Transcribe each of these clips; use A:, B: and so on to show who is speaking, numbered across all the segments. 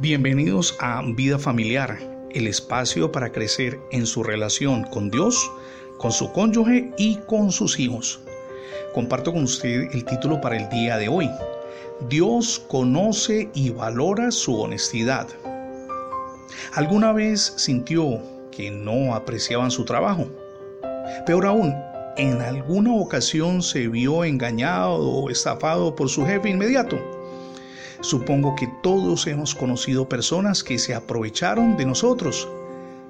A: Bienvenidos a Vida Familiar, el espacio para crecer en su relación con Dios, con su cónyuge y con sus hijos. Comparto con usted el título para el día de hoy. Dios conoce y valora su honestidad. ¿Alguna vez sintió que no apreciaban su trabajo? Peor aún, ¿en alguna ocasión se vio engañado o estafado por su jefe inmediato? Supongo que todos hemos conocido personas que se aprovecharon de nosotros,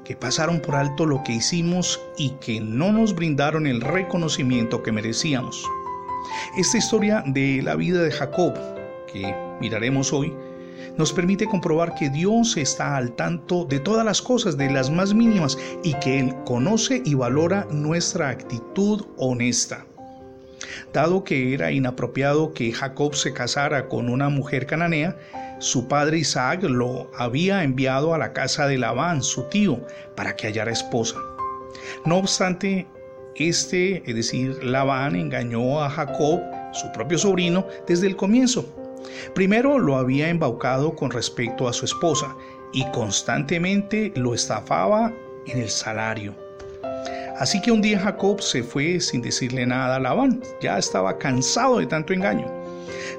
A: que pasaron por alto lo que hicimos y que no nos brindaron el reconocimiento que merecíamos. Esta historia de la vida de Jacob, que miraremos hoy, nos permite comprobar que Dios está al tanto de todas las cosas, de las más mínimas, y que Él conoce y valora nuestra actitud honesta. Dado que era inapropiado que Jacob se casara con una mujer cananea, su padre Isaac lo había enviado a la casa de Labán, su tío, para que hallara esposa. No obstante, este, es decir, Labán, engañó a Jacob, su propio sobrino, desde el comienzo. Primero lo había embaucado con respecto a su esposa y constantemente lo estafaba en el salario. Así que un día Jacob se fue sin decirle nada a Labán, ya estaba cansado de tanto engaño.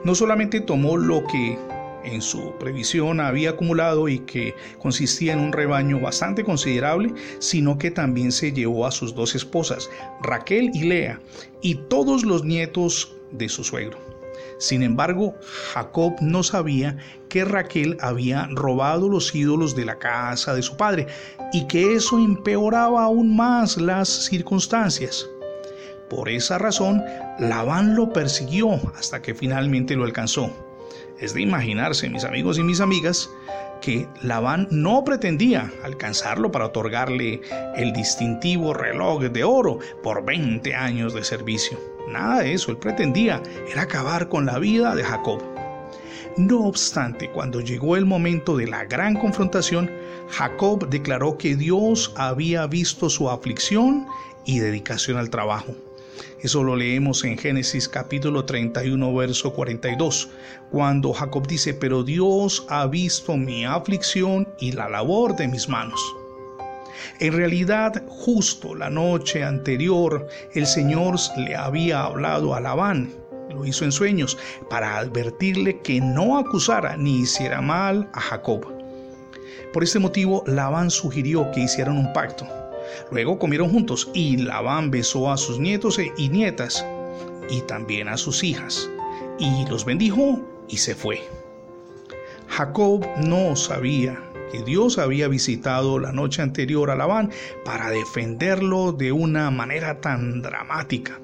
A: No solamente tomó lo que en su previsión había acumulado y que consistía en un rebaño bastante considerable, sino que también se llevó a sus dos esposas, Raquel y Lea, y todos los nietos de su suegro. Sin embargo, Jacob no sabía que Raquel había robado los ídolos de la casa de su padre y que eso empeoraba aún más las circunstancias. Por esa razón, Labán lo persiguió hasta que finalmente lo alcanzó. Es de imaginarse, mis amigos y mis amigas, que Labán no pretendía alcanzarlo para otorgarle el distintivo reloj de oro por 20 años de servicio. Nada de eso, él pretendía era acabar con la vida de Jacob. No obstante, cuando llegó el momento de la gran confrontación, Jacob declaró que Dios había visto su aflicción y dedicación al trabajo. Eso lo leemos en Génesis capítulo 31, verso 42, cuando Jacob dice, pero Dios ha visto mi aflicción y la labor de mis manos. En realidad, justo la noche anterior, el Señor le había hablado a Labán, lo hizo en sueños, para advertirle que no acusara ni hiciera mal a Jacob. Por este motivo, Labán sugirió que hicieran un pacto. Luego comieron juntos y Labán besó a sus nietos e, y nietas y también a sus hijas y los bendijo y se fue. Jacob no sabía que Dios había visitado la noche anterior a Labán para defenderlo de una manera tan dramática.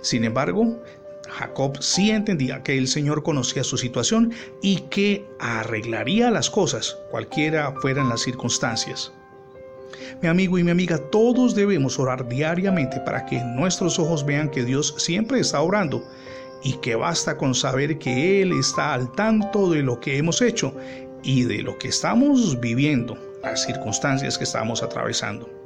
A: Sin embargo, Jacob sí entendía que el Señor conocía su situación y que arreglaría las cosas, cualquiera fueran las circunstancias. Mi amigo y mi amiga, todos debemos orar diariamente para que nuestros ojos vean que Dios siempre está orando y que basta con saber que Él está al tanto de lo que hemos hecho y de lo que estamos viviendo, las circunstancias que estamos atravesando.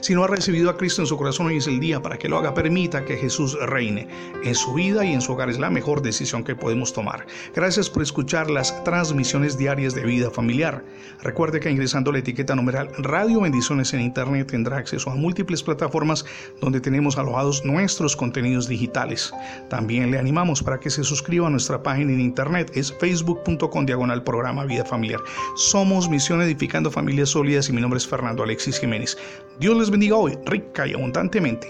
A: Si no ha recibido a Cristo en su corazón, hoy es el día para que lo haga. Permita que Jesús reine en su vida y en su hogar. Es la mejor decisión que podemos tomar. Gracias por escuchar las transmisiones diarias de vida familiar. Recuerde que ingresando la etiqueta numeral Radio Bendiciones en Internet tendrá acceso a múltiples plataformas donde tenemos alojados nuestros contenidos digitales. También le animamos para que se suscriba a nuestra página en Internet. Es facebook.com diagonal programa Vida Familiar. Somos Misión Edificando Familias Sólidas y mi nombre es Fernando Alexis Jiménez. Dios les bendiga hoy, rica y abundantemente.